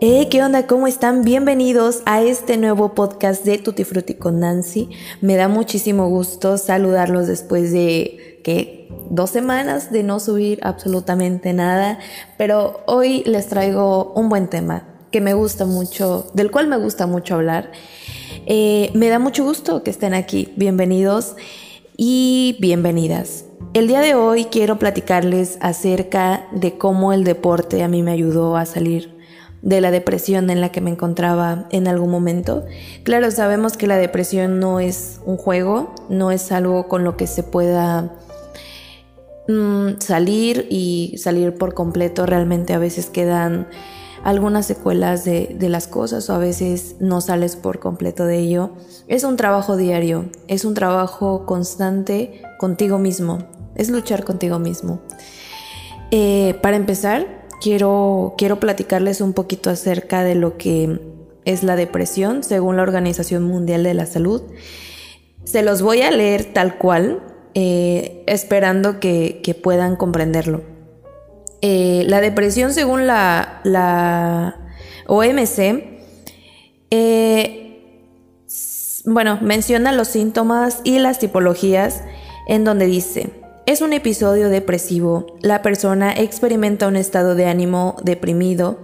Eh, ¿qué onda? ¿Cómo están? Bienvenidos a este nuevo podcast de Tutti Frutti con Nancy. Me da muchísimo gusto saludarlos después de que dos semanas de no subir absolutamente nada, pero hoy les traigo un buen tema que me gusta mucho, del cual me gusta mucho hablar. Eh, me da mucho gusto que estén aquí. Bienvenidos y bienvenidas. El día de hoy quiero platicarles acerca de cómo el deporte a mí me ayudó a salir de la depresión en la que me encontraba en algún momento. Claro, sabemos que la depresión no es un juego, no es algo con lo que se pueda mm, salir y salir por completo. Realmente a veces quedan algunas secuelas de, las cosas o a veces no sales por completo de ello. Es un trabajo diario, es un trabajo constante contigo mismo, es luchar contigo mismo. Eh, para empezar, quiero, quiero platicarles un poquito acerca de lo que es la depresión según la Organización Mundial de la Salud. Se los voy a leer tal cual, eh, esperando que, puedan comprenderlo. Eh, la depresión según la, la OMC, eh, bueno, menciona los síntomas y las tipologías en donde dice, es un episodio depresivo. La persona experimenta un estado de ánimo deprimido,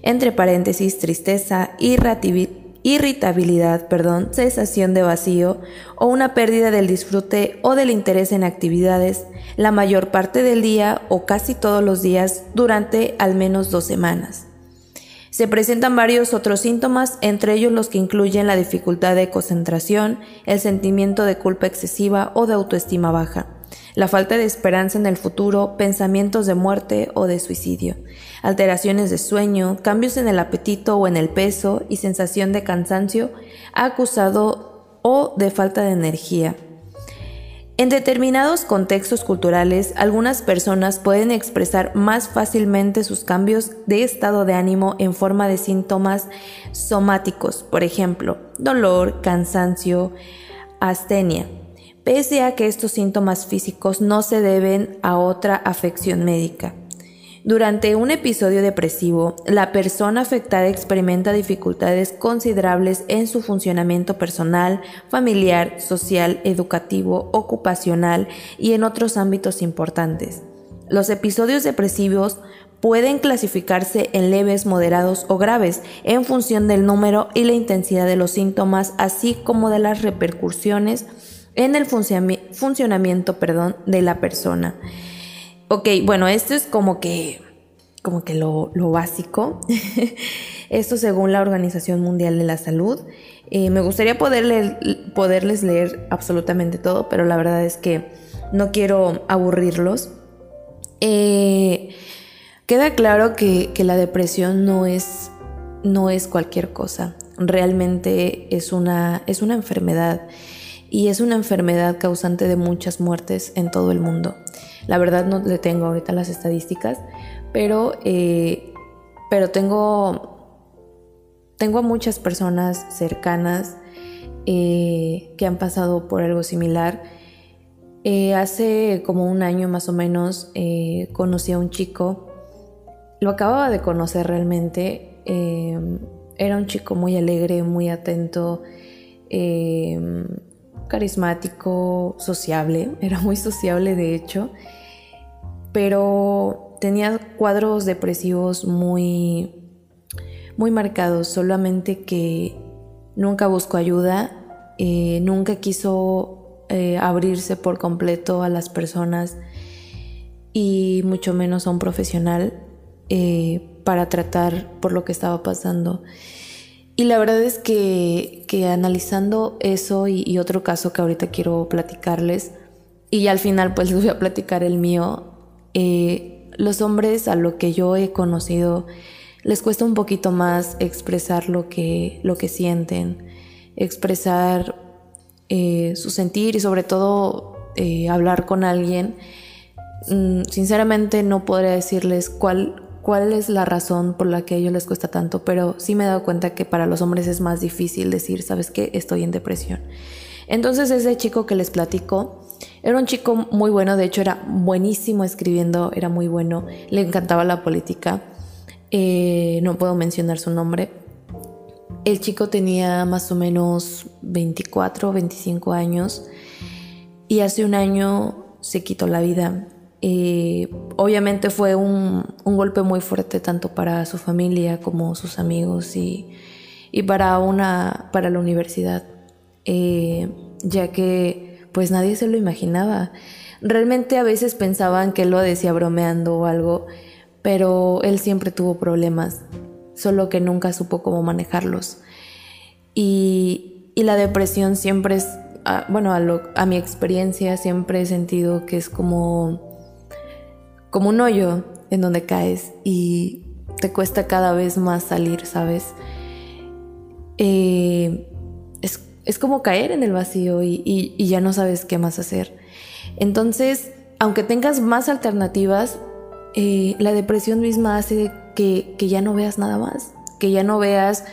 entre paréntesis, tristeza, irritabilidad, perdón, sensación de vacío o una pérdida del disfrute o del interés en actividades la mayor parte del día o casi todos los días durante al menos dos semanas. Se presentan varios otros síntomas, entre ellos los que incluyen la dificultad de concentración, el sentimiento de culpa excesiva o de autoestima baja la falta de esperanza en el futuro, pensamientos de muerte o de suicidio, alteraciones de sueño, cambios en el apetito o en el peso y sensación de cansancio acusado o de falta de energía. En determinados contextos culturales, algunas personas pueden expresar más fácilmente sus cambios de estado de ánimo en forma de síntomas somáticos, por ejemplo, dolor, cansancio, astenia pese a que estos síntomas físicos no se deben a otra afección médica. Durante un episodio depresivo, la persona afectada experimenta dificultades considerables en su funcionamiento personal, familiar, social, educativo, ocupacional y en otros ámbitos importantes. Los episodios depresivos pueden clasificarse en leves, moderados o graves en función del número y la intensidad de los síntomas, así como de las repercusiones en el funcionamiento perdón, de la persona. Ok, bueno, esto es como que, como que lo, básico. esto según la Organización Mundial de la Salud. Eh, me gustaría poderles leer absolutamente todo, pero la verdad es que no quiero aburrirlos. Eh, queda claro que, que, la depresión no es, no es cualquier cosa. Realmente es una, es una enfermedad y es una enfermedad causante de muchas muertes en todo el mundo. La verdad no le tengo ahorita las estadísticas, pero, eh, pero tengo, tengo a muchas personas cercanas eh, que han pasado por algo similar. Eh, hace como un año más o menos conocí a un chico, lo acababa de conocer realmente, era un chico muy alegre, muy atento, carismático, sociable, era muy sociable de hecho, pero tenía cuadros depresivos muy muy marcados, solamente que nunca buscó ayuda, eh, nunca quiso eh, abrirse por completo a las personas y mucho menos a un profesional eh, para tratar por lo que estaba pasando. Y la verdad es que, analizando eso y, otro caso que ahorita quiero platicarles, y al final pues les voy a platicar el mío, eh, los hombres a lo que yo he conocido les cuesta un poquito más expresar lo que, lo que sienten, expresar eh, su sentir y sobre todo eh, hablar con alguien. Mm, sinceramente no podría decirles cuál, cuál es la razón por la que a ellos les cuesta tanto, pero sí me he dado cuenta que para los hombres es más difícil decir, ¿sabes qué? Estoy en depresión. Entonces ese chico que les platico era un chico muy bueno, de hecho era buenísimo escribiendo, era muy bueno, le encantaba la política eh, no puedo mencionar su nombre. El chico tenía más o menos 24 25 años y hace un año se quitó la vida. Eh, obviamente fue un, golpe muy fuerte tanto para su familia como sus amigos y, para, una, para la universidad, eh, ya que pues nadie se lo imaginaba. Realmente a veces pensaban que él lo decía bromeando o algo, pero él siempre tuvo problemas, solo que nunca supo cómo manejarlos. Y, y la depresión siempre es, ah, bueno, a, a mi experiencia siempre he sentido que es como, como un hoyo en donde caes y te cuesta cada vez más salir, ¿sabes? Eh, es, es, como caer en el vacío y, y, ya no sabes qué más hacer. Entonces, aunque tengas más alternativas, eh, la depresión misma hace que, que, ya no veas nada más, que ya no veas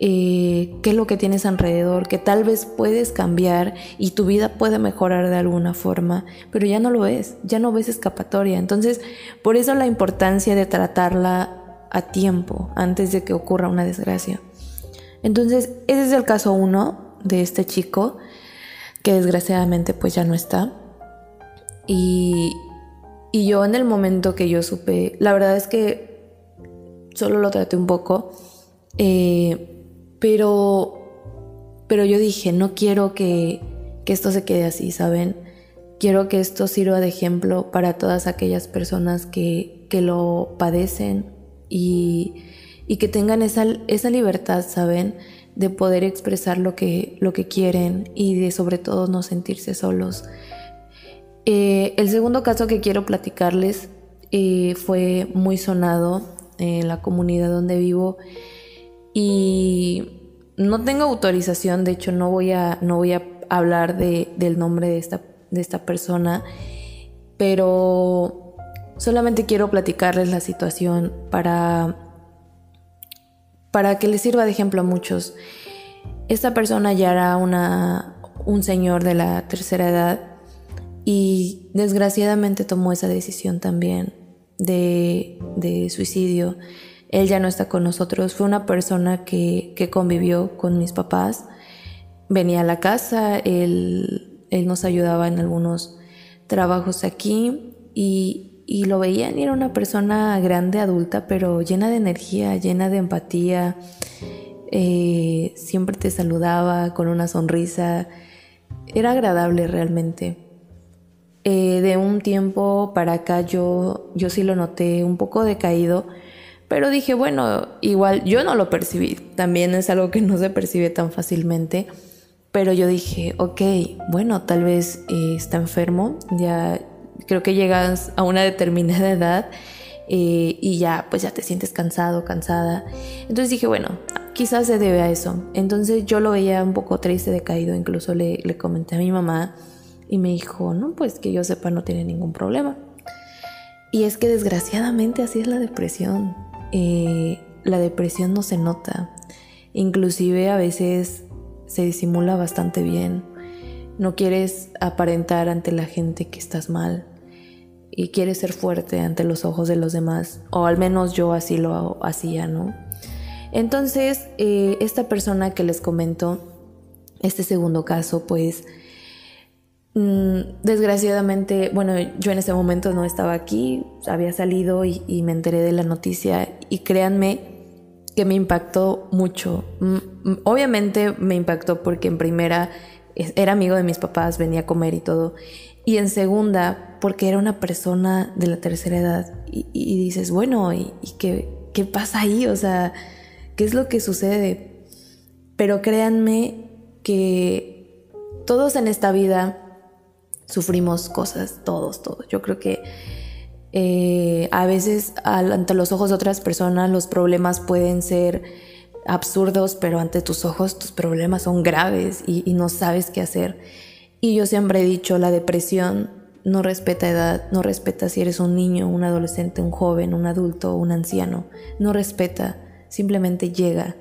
eh, qué es lo que tienes alrededor, que tal vez puedes cambiar y tu vida puede mejorar de alguna forma, pero ya no lo ves, ya no ves escapatoria. Entonces, por eso la importancia de tratarla a tiempo, antes de que ocurra una desgracia. Entonces, ese es el caso uno de este chico, que desgraciadamente pues ya no está. Y, y yo en el momento que yo supe, la verdad es que solo lo traté un poco, eh, pero, pero yo dije, no quiero que, que esto se quede así, ¿saben? Quiero que esto sirva de ejemplo para todas aquellas personas que, que lo padecen y, y, que tengan esa, esa libertad, ¿saben? De poder expresar lo que, lo que quieren y de sobre todo no sentirse solos. Eh, el segundo caso que quiero platicarles eh, fue muy sonado en la comunidad donde vivo y no tengo autorización, de hecho no voy a, no voy a hablar del nombre de esta, de esta persona, pero solamente quiero platicarles la situación para, para que les sirva de ejemplo a muchos. Esta persona ya era una, un señor de la tercera edad y desgraciadamente tomó esa decisión también de, suicidio. Él ya no está con nosotros, fue una persona que, convivió con mis papás, venía a la casa, él, él nos ayudaba en algunos trabajos aquí y, lo veían y era una persona grande, adulta, pero llena de energía, llena de empatía, eh, siempre te saludaba con una sonrisa, era agradable realmente. Eh, de un tiempo para acá yo, yo sí lo noté un poco decaído, pero dije, bueno, igual yo no lo percibí, también es algo que no se percibe tan fácilmente, pero yo dije, ok, bueno, tal vez eh, está enfermo, ya creo que llegas a una determinada edad eh, y ya, pues ya te sientes cansado, cansada. Entonces dije, bueno, quizás se debe a eso. Entonces yo lo veía un poco triste, decaído, incluso le, le comenté a mi mamá y me dijo, no, pues que yo sepa no tiene ningún problema. Y es que desgraciadamente así es la depresión. Eh, la depresión no se nota. Inclusive a veces se disimula bastante bien. No quieres aparentar ante la gente que estás mal y quieres ser fuerte ante los ojos de los demás. O al menos yo así lo hacía, ¿no? Entonces, eh, esta persona que les comento, este segundo caso, pues Mm, desgraciadamente, bueno, yo en ese momento no estaba aquí, había salido y, me enteré de la noticia y créanme que me impactó mucho. Obviamente me impactó porque en primera era amigo de mis papás, venía a comer y todo. Y en segunda, porque era una persona de la tercera edad. Y, dices, bueno, ¿y, qué, qué pasa ahí? O sea, ¿qué es lo que sucede? Pero créanme que todos en esta vida sufrimos cosas, todos, todos. Yo creo que eh, a veces ante los ojos de otras personas los problemas pueden ser absurdos, pero ante tus ojos tus problemas son graves y, no sabes qué hacer. Y yo siempre he dicho, la depresión no respeta edad, no respeta si eres un niño, un adolescente, un joven, un adulto, un anciano, no respeta, simplemente llega.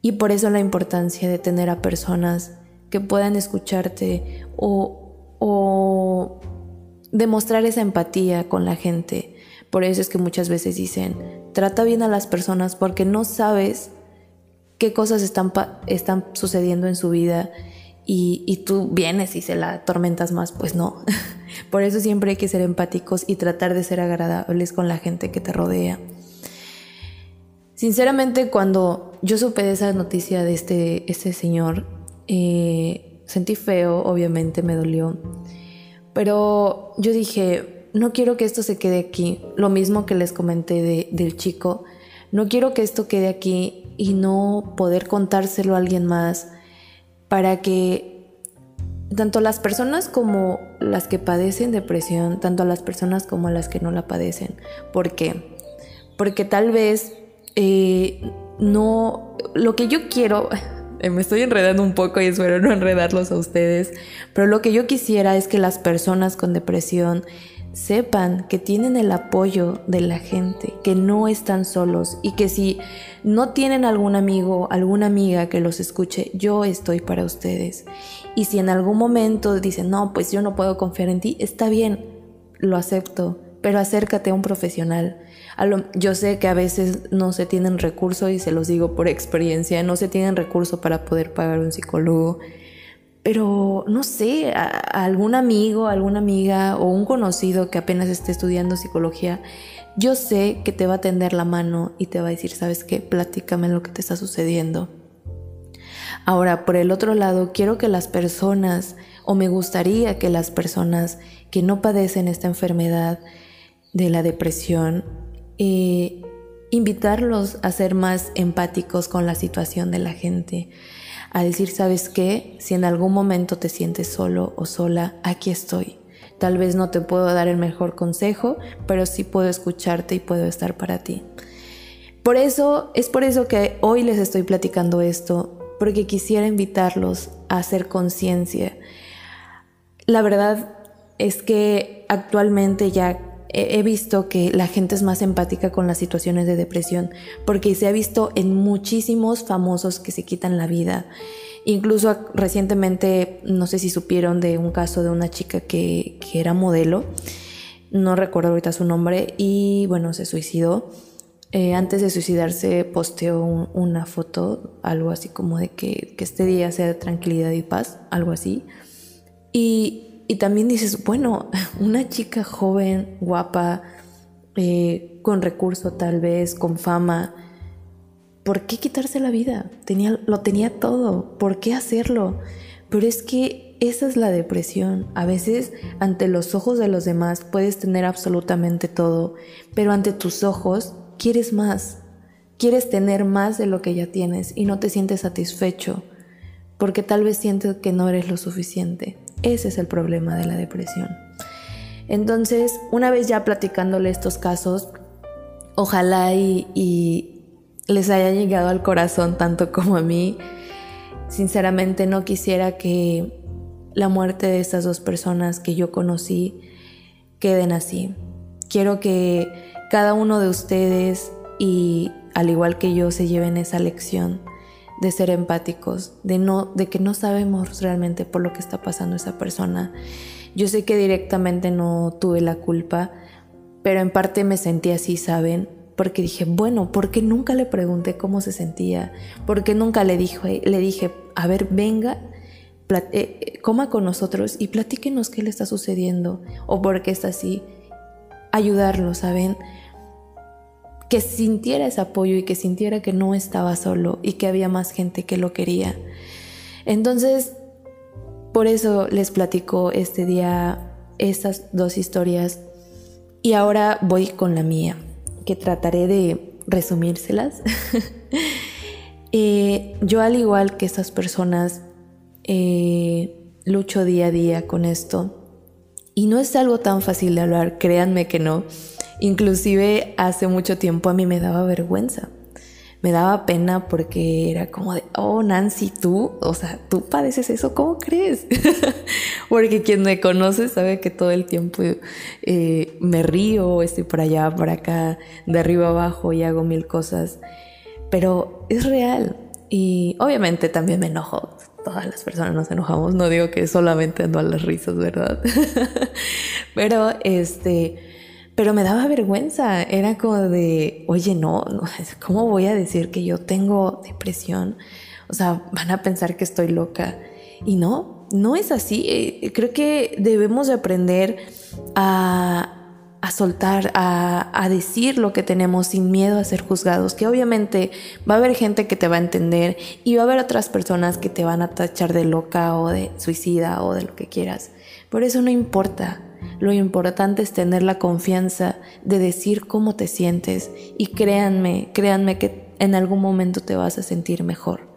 Y por eso la importancia de tener a personas que puedan escucharte o, o demostrar esa empatía con la gente, Por eso es que muchas veces dicen, trata bien a las personas porque no sabes qué cosas están, están sucediendo en su vida y, y, tú vienes y se la atormentas más, pues no. Por eso siempre hay que ser empáticos y tratar de ser agradables con la gente que te rodea. Sinceramente, cuando yo supe de esa noticia de este, este señor, eh, sentí feo, obviamente me dolió, pero yo dije, no quiero que esto se quede aquí, lo mismo que les comenté del chico, no quiero que esto quede aquí y no poder contárselo a alguien más para que tanto las personas como las que padecen depresión, tanto a las personas como a las que no la padecen. ¿Por qué? Porque tal vez eh, no, lo que yo quiero, me estoy enredando un poco y espero no enredarlos a ustedes, pero lo que yo quisiera es que las personas con depresión sepan que tienen el apoyo de la gente, que no están solos y que si no tienen algún amigo, alguna amiga que los escuche, yo estoy para ustedes. Y si en algún momento dicen, no, pues yo no puedo confiar en ti, está bien, lo acepto, pero acércate a un profesional yo sé que a veces no se tienen recursos y se los digo por experiencia, no se tienen recursos para poder pagar un psicólogo, pero no sé, algún amigo, alguna amiga o un conocido que apenas esté estudiando psicología, yo sé que te va a tender la mano y te va a decir, ¿sabes qué? Platícame lo que te está sucediendo. Ahora, por el otro lado, quiero que las personas, o me gustaría que las personas que no padecen esta enfermedad de la depresión, eh, invitarlos a ser más empáticos con la situación de la gente, a decir, ¿sabes qué? Si en algún momento te sientes solo o sola, aquí estoy. Tal vez no te puedo dar el mejor consejo, pero sí puedo escucharte y puedo estar para ti. Por eso, es por eso que hoy les estoy platicando esto, porque quisiera invitarlos a hacer conciencia. La verdad es que actualmente ya he visto que la gente es más empática con las situaciones de depresión, porque se ha visto en muchísimos famosos que se quitan la vida. Incluso recientemente, no sé si supieron de un caso de una chica que, era modelo, no recuerdo ahorita su nombre, y bueno, se suicidó. Eh, antes de suicidarse posteó una foto, algo así como de que, que este día sea de tranquilidad y paz, algo así. Y, y también dices, bueno, una chica joven, guapa, eh, con recurso tal vez, con fama, ¿por qué quitarse la vida? Tenía, lo tenía todo, ¿por qué hacerlo? Pero es que esa es la depresión. A veces ante los ojos de los demás puedes tener absolutamente todo, pero ante tus ojos quieres más. Quieres tener más de lo que ya tienes y no te sientes satisfecho porque tal vez sientes que no eres lo suficiente. Ese es el problema de la depresión. Entonces, una vez ya platicándole estos casos, ojalá y, les haya llegado al corazón tanto como a mí. Sinceramente no quisiera que la muerte de estas dos personas que yo conocí queden así. Quiero que cada uno de ustedes y al igual que yo se lleven esa lección de ser empáticos, de no de que no sabemos realmente por lo que está pasando esa persona. Yo sé que directamente no tuve la culpa, pero en parte me sentí así, ¿saben? Porque dije, bueno, ¿por qué nunca le pregunté cómo se sentía? ¿Por qué nunca le dije, le dije, a ver, venga, eh, eh, coma con nosotros y platíquenos qué le está sucediendo o por qué está así? Ayudarlo, ¿saben? Que sintiera ese apoyo y que sintiera que no estaba solo y que había más gente que lo quería. Entonces, por eso les platico este día estas dos historias y ahora voy con la mía, que trataré de resumírselas. Eh, yo al igual que estas personas eh, lucho día a día con esto y no es algo tan fácil de hablar, créanme que no. Inclusive hace mucho tiempo a mí me daba vergüenza. Me daba pena porque era como de, oh Nancy, tú, o sea, tú padeces eso, ¿cómo crees? porque quien me conoce sabe que todo el tiempo eh, me río, estoy por allá, por acá, de arriba abajo y hago mil cosas. Pero es real. Y obviamente también me enojo. Todas las personas nos enojamos. No digo que solamente ando a las risas, ¿verdad? Pero este pero me daba vergüenza. Era como de, oye, no, ¿cómo voy a decir que yo tengo depresión? O sea, van a pensar que estoy loca. Y no, no es así. Eh, creo que debemos de aprender a, soltar, a, a, decir lo que tenemos sin miedo a ser juzgados, que obviamente va a haber gente que te va a entender y va a haber otras personas que te van a tachar de loca o de suicida o de lo que quieras. Por eso no importa. Lo importante es tener la confianza de decir cómo te sientes y créanme, créanme que en algún momento te vas a sentir mejor.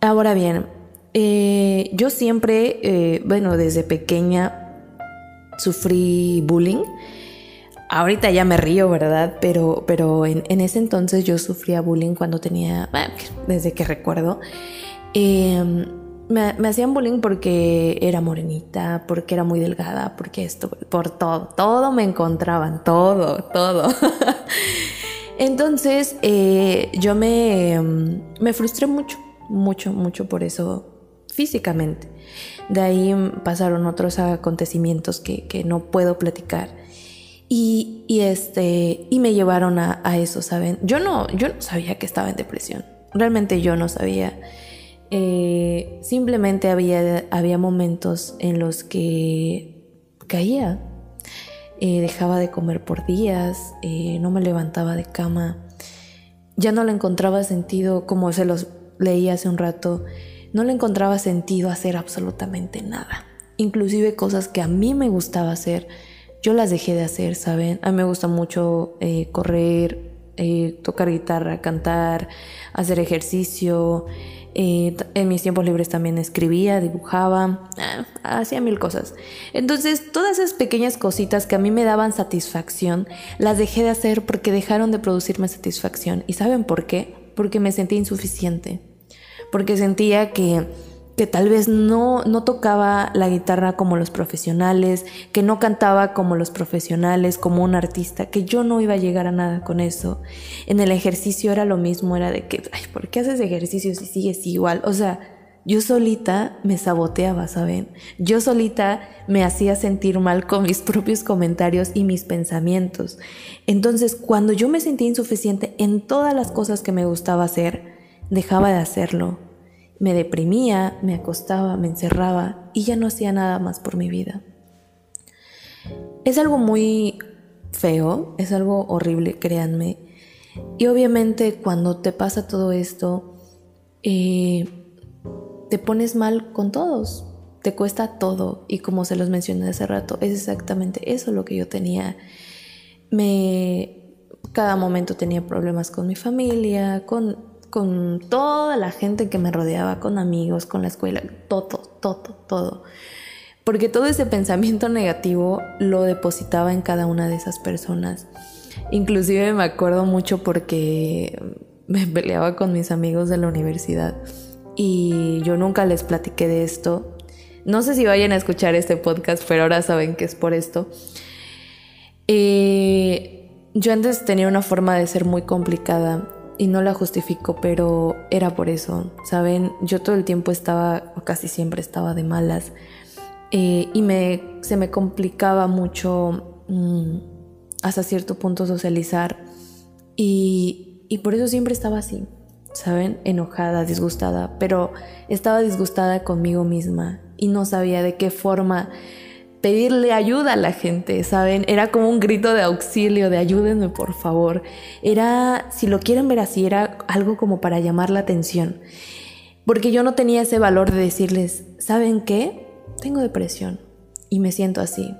Ahora bien, eh, yo siempre, eh, bueno, desde pequeña sufrí bullying. Ahorita ya me río, ¿verdad? Pero, pero en, ese entonces yo sufría bullying cuando tenía, desde que recuerdo. Eh, me, hacían bullying porque era morenita, porque era muy delgada, porque esto, por todo, todo me encontraban, todo, todo. Entonces eh, yo me, me frustré mucho, mucho, mucho por eso físicamente. De ahí pasaron otros acontecimientos que, no puedo platicar. Y, este, y me llevaron a, a, eso, ¿saben? Yo no, yo no sabía que estaba en depresión. Realmente yo no sabía. Eh, simplemente había, había momentos en los que caía, eh, dejaba de comer por días, eh, no me levantaba de cama, ya no le encontraba sentido, como se los leí hace un rato, no le encontraba sentido hacer absolutamente nada. Inclusive cosas que a mí me gustaba hacer, yo las dejé de hacer, ¿saben? A mí me gusta mucho correr, tocar guitarra, cantar, hacer ejercicio. Eh, en mis tiempos libres también escribía, dibujaba, ah, hacía mil cosas. Entonces, todas esas pequeñas cositas que a mí me daban satisfacción, las dejé de hacer porque dejaron de producirme satisfacción. ¿Y saben por qué? Porque me sentí insuficiente. Porque sentía que que tal vez no, no tocaba la guitarra como los profesionales, que no cantaba como los profesionales, como un artista, que yo no iba a llegar a nada con eso. En el ejercicio era lo mismo, era de que, ay, ¿por qué haces ejercicio si sigues igual? O sea, yo solita me saboteaba, ¿saben? Yo solita me hacía sentir mal con mis propios comentarios y mis pensamientos. Entonces, cuando yo me sentía insuficiente en todas las cosas que me gustaba hacer, dejaba de hacerlo me deprimía, me acostaba, me encerraba y ya no hacía nada más por mi vida. Es algo muy feo, es algo horrible, créanme. Y obviamente cuando te pasa todo esto, eh, te pones mal con todos, te cuesta todo. Y como se los mencioné hace rato, es exactamente eso lo que yo tenía. Me, cada momento tenía problemas con mi familia, con con toda la gente que me rodeaba, con amigos, con la escuela, todo, todo, todo. Porque todo ese pensamiento negativo lo depositaba en cada una de esas personas. Inclusive me acuerdo mucho porque me peleaba con mis amigos de la universidad y yo nunca les platiqué de esto. No sé si vayan a escuchar este podcast, pero ahora saben que es por esto. Eh, yo antes tenía una forma de ser muy complicada y no la justifico, pero era por eso, ¿saben? Yo todo el tiempo estaba, casi siempre estaba de malas, eh, y me, se me complicaba mucho mm, hasta cierto punto socializar, y, y por eso siempre estaba así, ¿saben? Enojada, disgustada, pero estaba disgustada conmigo misma y no sabía de qué forma pedirle ayuda a la gente, ¿saben? Era como un grito de auxilio, de ayúdenme por favor. Era, si lo quieren ver así, era algo como para llamar la atención. Porque yo no tenía ese valor de decirles, ¿saben qué? Tengo depresión y me siento así.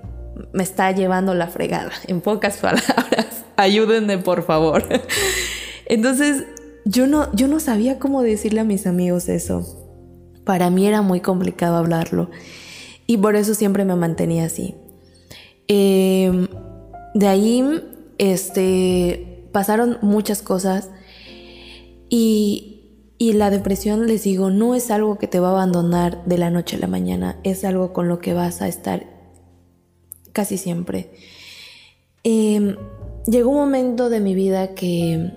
Me está llevando la fregada, en pocas palabras. Ayúdenme por favor. Entonces, yo no, yo no sabía cómo decirle a mis amigos eso. Para mí era muy complicado hablarlo. Y por eso siempre me mantenía así. Em, de ahí este, pasaron muchas cosas y, la depresión, les digo, no es algo que te va a abandonar de la noche a la mañana, es algo con lo que vas a estar casi siempre. Em, llegó un momento de mi vida que,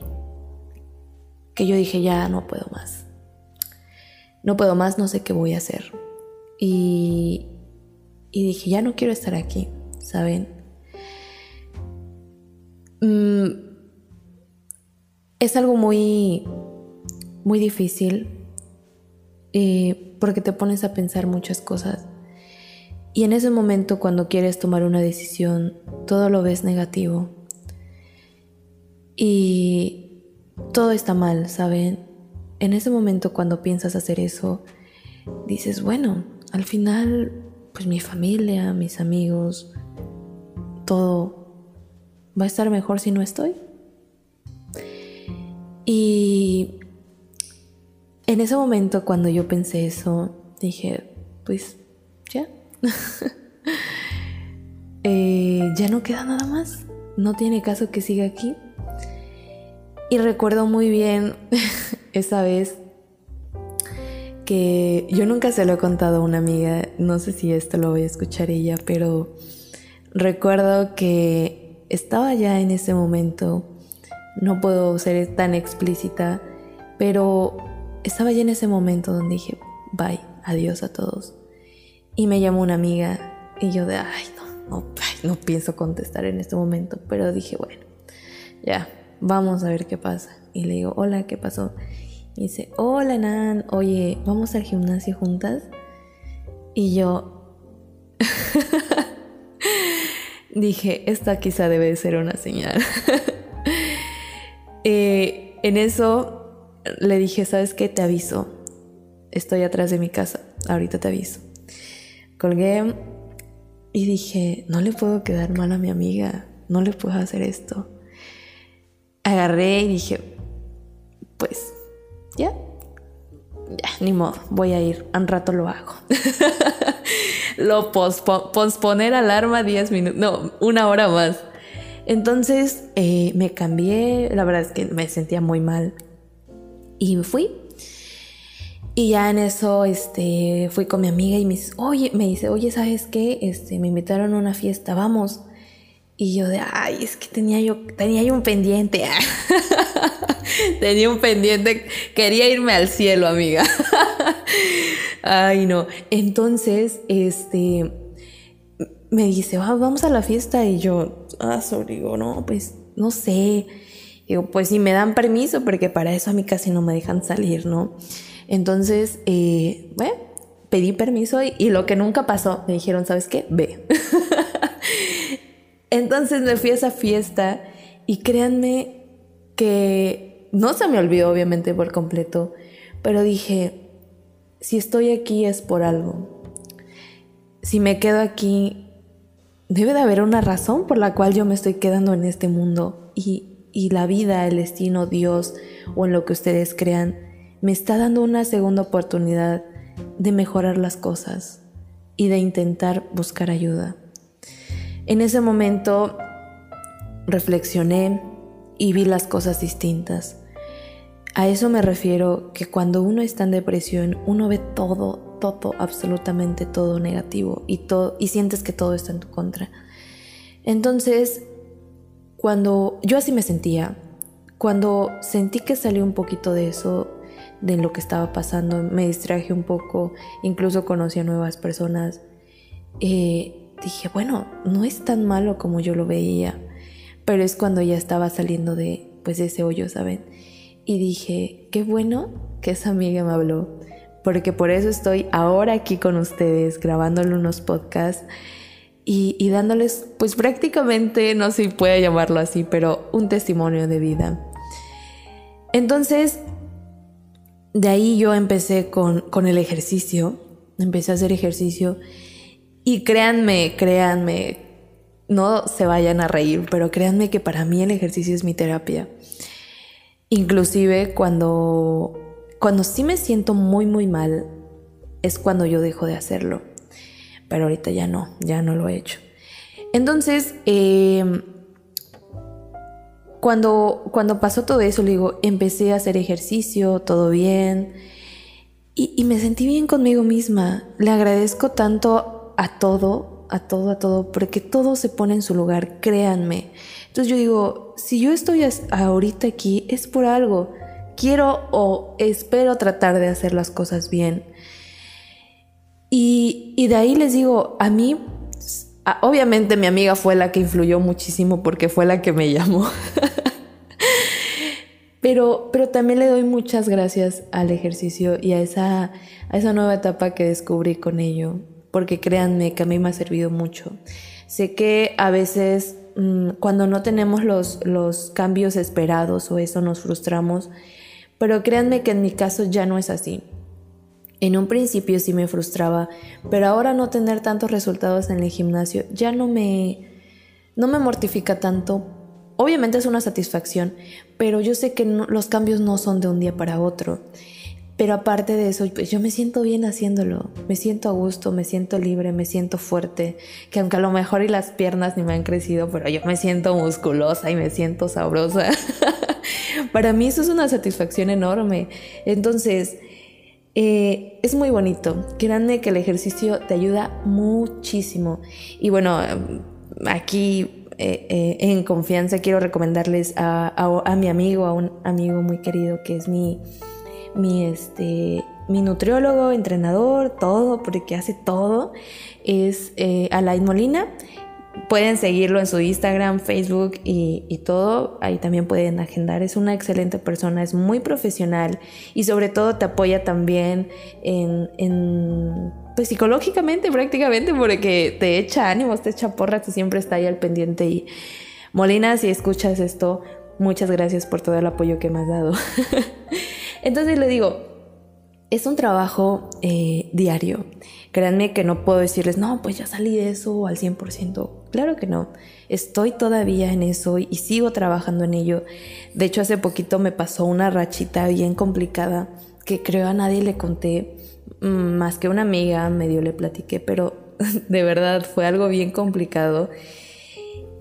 que yo dije, ya no puedo más. No puedo más, no sé qué voy a hacer. Y, y dije, ya no quiero estar aquí, ¿saben? mm, es algo muy, muy difícil eh, porque te pones a pensar muchas cosas. Y en ese momento cuando quieres tomar una decisión, todo lo ves negativo. Y todo está mal, ¿saben? En ese momento cuando piensas hacer eso, dices, bueno, al final, pues mi familia, mis amigos, todo va a estar mejor si no estoy. Y en ese momento cuando yo pensé eso, dije, pues ya, eh, ya no queda nada más, no tiene caso que siga aquí. Y recuerdo muy bien esa vez que yo nunca se lo he contado a una amiga, no sé si esto lo voy a escuchar ella, pero recuerdo que estaba ya en ese momento, no puedo ser tan explícita, pero estaba ya en ese momento donde dije, bye, adiós a todos. Y me llamó una amiga y yo de, ay, no, no, no pienso contestar en este momento, pero dije, bueno, ya, vamos a ver qué pasa. Y le digo, hola, ¿qué pasó? Dice, hola Nan, oye, ¿vamos al gimnasio juntas? Y yo dije, esta quizá debe ser una señal. Eh, en eso le dije, ¿sabes qué? Te aviso. Estoy atrás de mi casa, ahorita te aviso. Colgué y dije, no le puedo quedar mal a mi amiga, no le puedo hacer esto. Agarré y dije, pues ya, ya, ni modo, voy a ir, un rato lo hago. lo posponer alarma 10 minutos, no, una hora más. Entonces eh, me cambié, la verdad es que me sentía muy mal y me fui. Y ya en eso este, fui con mi amiga y me dice, oye, me dice, oye, ¿sabes qué? Este, me invitaron a una fiesta, vamos. Y yo de, ay, es que tenía yo, tenía yo un pendiente. tenía un pendiente, quería irme al cielo, amiga. ay, no. Entonces, este, me dice, vamos a la fiesta. Y yo, ah, digo, no, pues, no sé. Digo, pues si me dan permiso, porque para eso a mí casi no me dejan salir, ¿no? Entonces, eh, bueno, pedí permiso y, y lo que nunca pasó, me dijeron, ¿sabes qué? Ve. Entonces me fui a esa fiesta y créanme que no se me olvidó obviamente por completo, pero dije, si estoy aquí es por algo. Si me quedo aquí, debe de haber una razón por la cual yo me estoy quedando en este mundo y, y la vida, el destino, Dios o en lo que ustedes crean, me está dando una segunda oportunidad de mejorar las cosas y de intentar buscar ayuda. En ese momento reflexioné y vi las cosas distintas. A eso me refiero que cuando uno está en depresión, uno ve todo, todo, absolutamente todo negativo y, todo, y sientes que todo está en tu contra. Entonces, cuando yo así me sentía, cuando sentí que salió un poquito de eso, de lo que estaba pasando, me distraje un poco, incluso conocí a nuevas personas. Eh, dije, bueno, no es tan malo como yo lo veía, pero es cuando ya estaba saliendo de pues ese hoyo, ¿saben? Y dije, qué bueno que esa amiga me habló, porque por eso estoy ahora aquí con ustedes grabándole unos podcasts y, y dándoles pues prácticamente, no sé si puede llamarlo así, pero un testimonio de vida. Entonces, de ahí yo empecé con, con el ejercicio, empecé a hacer ejercicio y créanme, créanme, no se vayan a reír, pero créanme que para mí el ejercicio es mi terapia. Inclusive cuando, cuando sí me siento muy, muy mal, es cuando yo dejo de hacerlo. Pero ahorita ya no, ya no lo he hecho. Entonces, em, cuando, cuando pasó todo eso, le digo, empecé a hacer ejercicio, todo bien. Y, y me sentí bien conmigo misma. Le agradezco tanto a todo, a todo, a todo, porque todo se pone en su lugar, créanme. Entonces yo digo, si yo estoy ahorita aquí es por algo. Quiero o espero tratar de hacer las cosas bien. Y, de ahí les digo, a mí obviamente mi amiga fue la que influyó muchísimo porque fue la que me llamó. pero, pero también le doy muchas gracias al ejercicio y a esa, a esa nueva etapa que descubrí con ello, porque créanme que a mí me ha servido mucho. Sé que a veces mm, cuando no tenemos los, los cambios esperados o eso nos frustramos, pero créanme que en mi caso ya no es así. En un principio sí me frustraba, pero ahora no tener tantos resultados en el gimnasio ya no me, no me mortifica tanto. Obviamente es una satisfacción, pero yo sé que los cambios no son de un día para otro. Pero aparte de eso, pues yo me siento bien haciéndolo, me siento a gusto, me siento libre, me siento fuerte, que aunque a lo mejor y las piernas ni me han crecido, pero yo me siento musculosa y me siento sabrosa. Para mí eso es una satisfacción enorme. Entonces, eh, es muy bonito. Créanme que el ejercicio te ayuda muchísimo. Y bueno, aquí eh, eh, en confianza quiero recomendarles a, mi amigo, a un amigo muy querido que es mi, mi, este, mi nutriólogo, entrenador, todo, porque hace todo. Es Alain Molina. Pueden seguirlo en su Instagram, Facebook y, todo. Ahí también pueden agendar. Es una excelente persona, es muy profesional y sobre todo te apoya también en, pues psicológicamente prácticamente porque te echa ánimos, te echa porras y siempre está ahí al pendiente. Y Molina, si escuchas esto, muchas gracias por todo el apoyo que me has dado. Entonces le digo, es un trabajo eh, diario. Créanme que no puedo decirles, no, pues ya salí de eso al 100%. Claro que no. Estoy todavía en eso y sigo trabajando en ello. De hecho, hace poquito me pasó una rachita bien complicada que creo a nadie le conté, mm, más que una amiga medio le platiqué, pero de verdad fue algo bien complicado.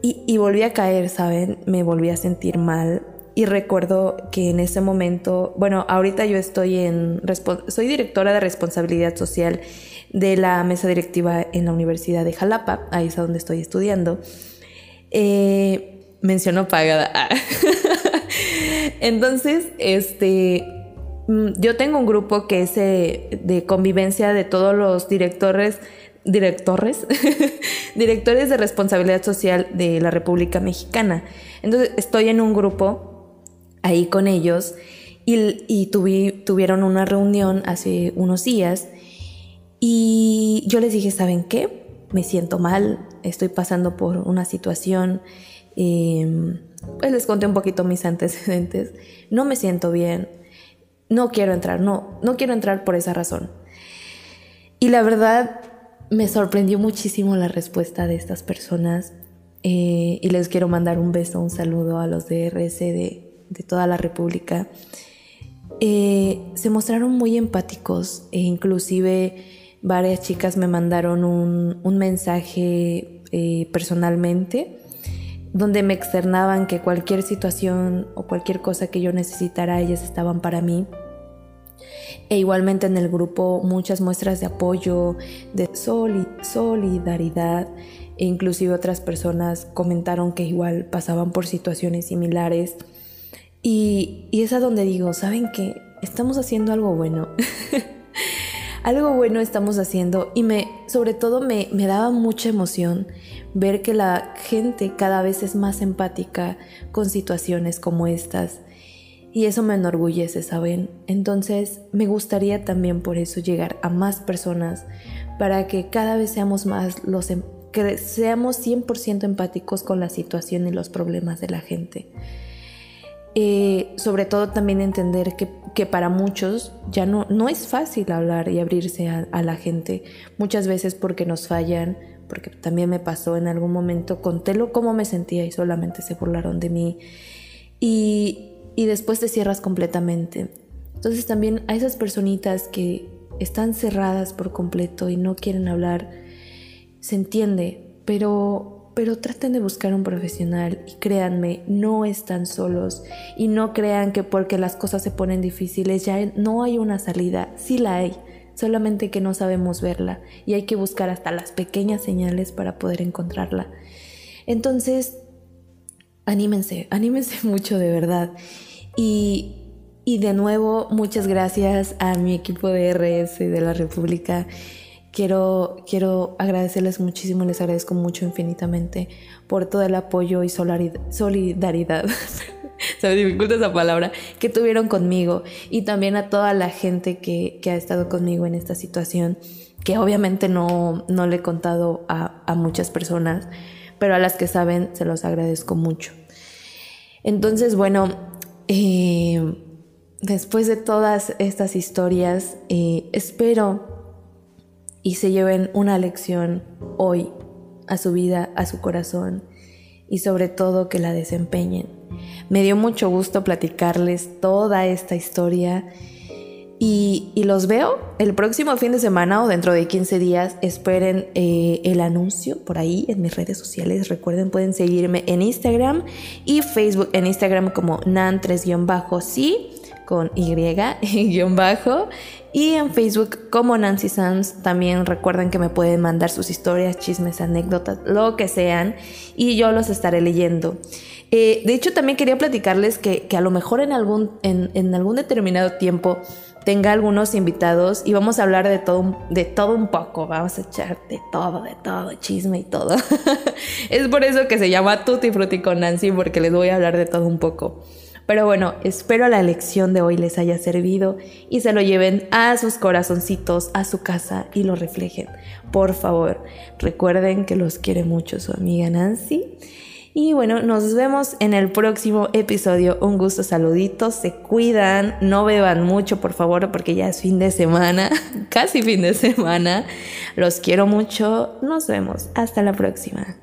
Y, y volví a caer, ¿saben? Me volví a sentir mal y recuerdo que en ese momento, bueno, ahorita yo estoy en, soy directora de responsabilidad social de la mesa directiva en la Universidad de Jalapa, ahí es donde estoy estudiando. Eh, mencionó pagada. Entonces, este, mm, yo tengo un grupo que es eh, de convivencia de todos los directores, directores, directores de responsabilidad social de la República Mexicana. Entonces, estoy en un grupo ahí con ellos y, tuvieron una reunión hace unos días y yo les dije, ¿saben qué? Me siento mal, estoy pasando por una situación, em, pues les conté un poquito mis antecedentes, no me siento bien, no quiero entrar, no, no quiero entrar por esa razón. Y la verdad me sorprendió muchísimo la respuesta de estas personas eh, y les quiero mandar un beso, un saludo a los de RSD de toda la República, eh, se mostraron muy empáticos e inclusive varias chicas me mandaron un, mensaje eh, personalmente donde me externaban que cualquier situación o cualquier cosa que yo necesitara, ellas estaban para mí. E igualmente en el grupo muchas muestras de apoyo, de solidaridad, e inclusive otras personas comentaron que igual pasaban por situaciones similares y, es a donde digo, ¿saben qué? Estamos haciendo algo bueno. algo bueno estamos haciendo y me, sobre todo me, me daba mucha emoción ver que la gente cada vez es más empática con situaciones como estas. Y eso me enorgullece, ¿saben? Entonces me gustaría también por eso llegar a más personas para que cada vez seamos más los em, que seamos 100% empáticos con la situación y los problemas de la gente. Eh, sobre todo también entender que, que, para muchos ya no, no es fácil hablar y abrirse a, la gente, muchas veces porque nos fallan, porque también me pasó en algún momento, contélo cómo me sentía y solamente se burlaron de mí y, y después te cierras completamente. Entonces también a esas personitas que están cerradas por completo y no quieren hablar, se entiende, pero pero traten de buscar un profesional y créanme, no están solos y no crean que porque las cosas se ponen difíciles ya no hay una salida, sí la hay, solamente que no sabemos verla y hay que buscar hasta las pequeñas señales para poder encontrarla. Entonces, anímense, anímense mucho de verdad. Y, y de nuevo, muchas gracias a mi equipo de RS de la República quiero, quiero agradecerles muchísimo, les agradezco mucho infinitamente por todo el apoyo y solidaridad. se me dificulta esa palabra, que tuvieron conmigo y también a toda la gente que, ha estado conmigo en esta situación, que obviamente no, no le he contado a, muchas personas, pero a las que saben se los agradezco mucho. Entonces, bueno, eh, después de todas estas historias, eh, espero y se lleven una lección hoy a su vida, a su corazón y sobre todo que la desempeñen. Me dio mucho gusto platicarles toda esta historia y, los veo el próximo fin de semana o dentro de 15 días. Esperen eh, el anuncio por ahí en mis redes sociales. Recuerden, pueden seguirme en Instagram y Facebook. En Instagram como nan3-sí con Y-bajo y en Facebook como Nancy Sands. También recuerden que me pueden mandar sus historias, chismes, anécdotas, lo que sean y yo los estaré leyendo. Eh, de hecho, también quería platicarles que, a lo mejor en algún, en, algún determinado tiempo tenga algunos invitados y vamos a hablar de todo, de todo un poco, vamos a echar de todo, de todo, chisme y todo. es por eso que se llama Tutti Frutti con Nancy, porque les voy a hablar de todo un poco. Pero bueno, espero la lección de hoy les haya servido y se lo lleven a sus corazoncitos, a su casa y lo reflejen. Por favor, recuerden que los quiere mucho su amiga Nancy. Y bueno, nos vemos en el próximo episodio. Un gusto, saluditos, se cuidan, no beban mucho, por favor, porque ya es fin de semana, casi fin de semana. Los quiero mucho, nos vemos, hasta la próxima.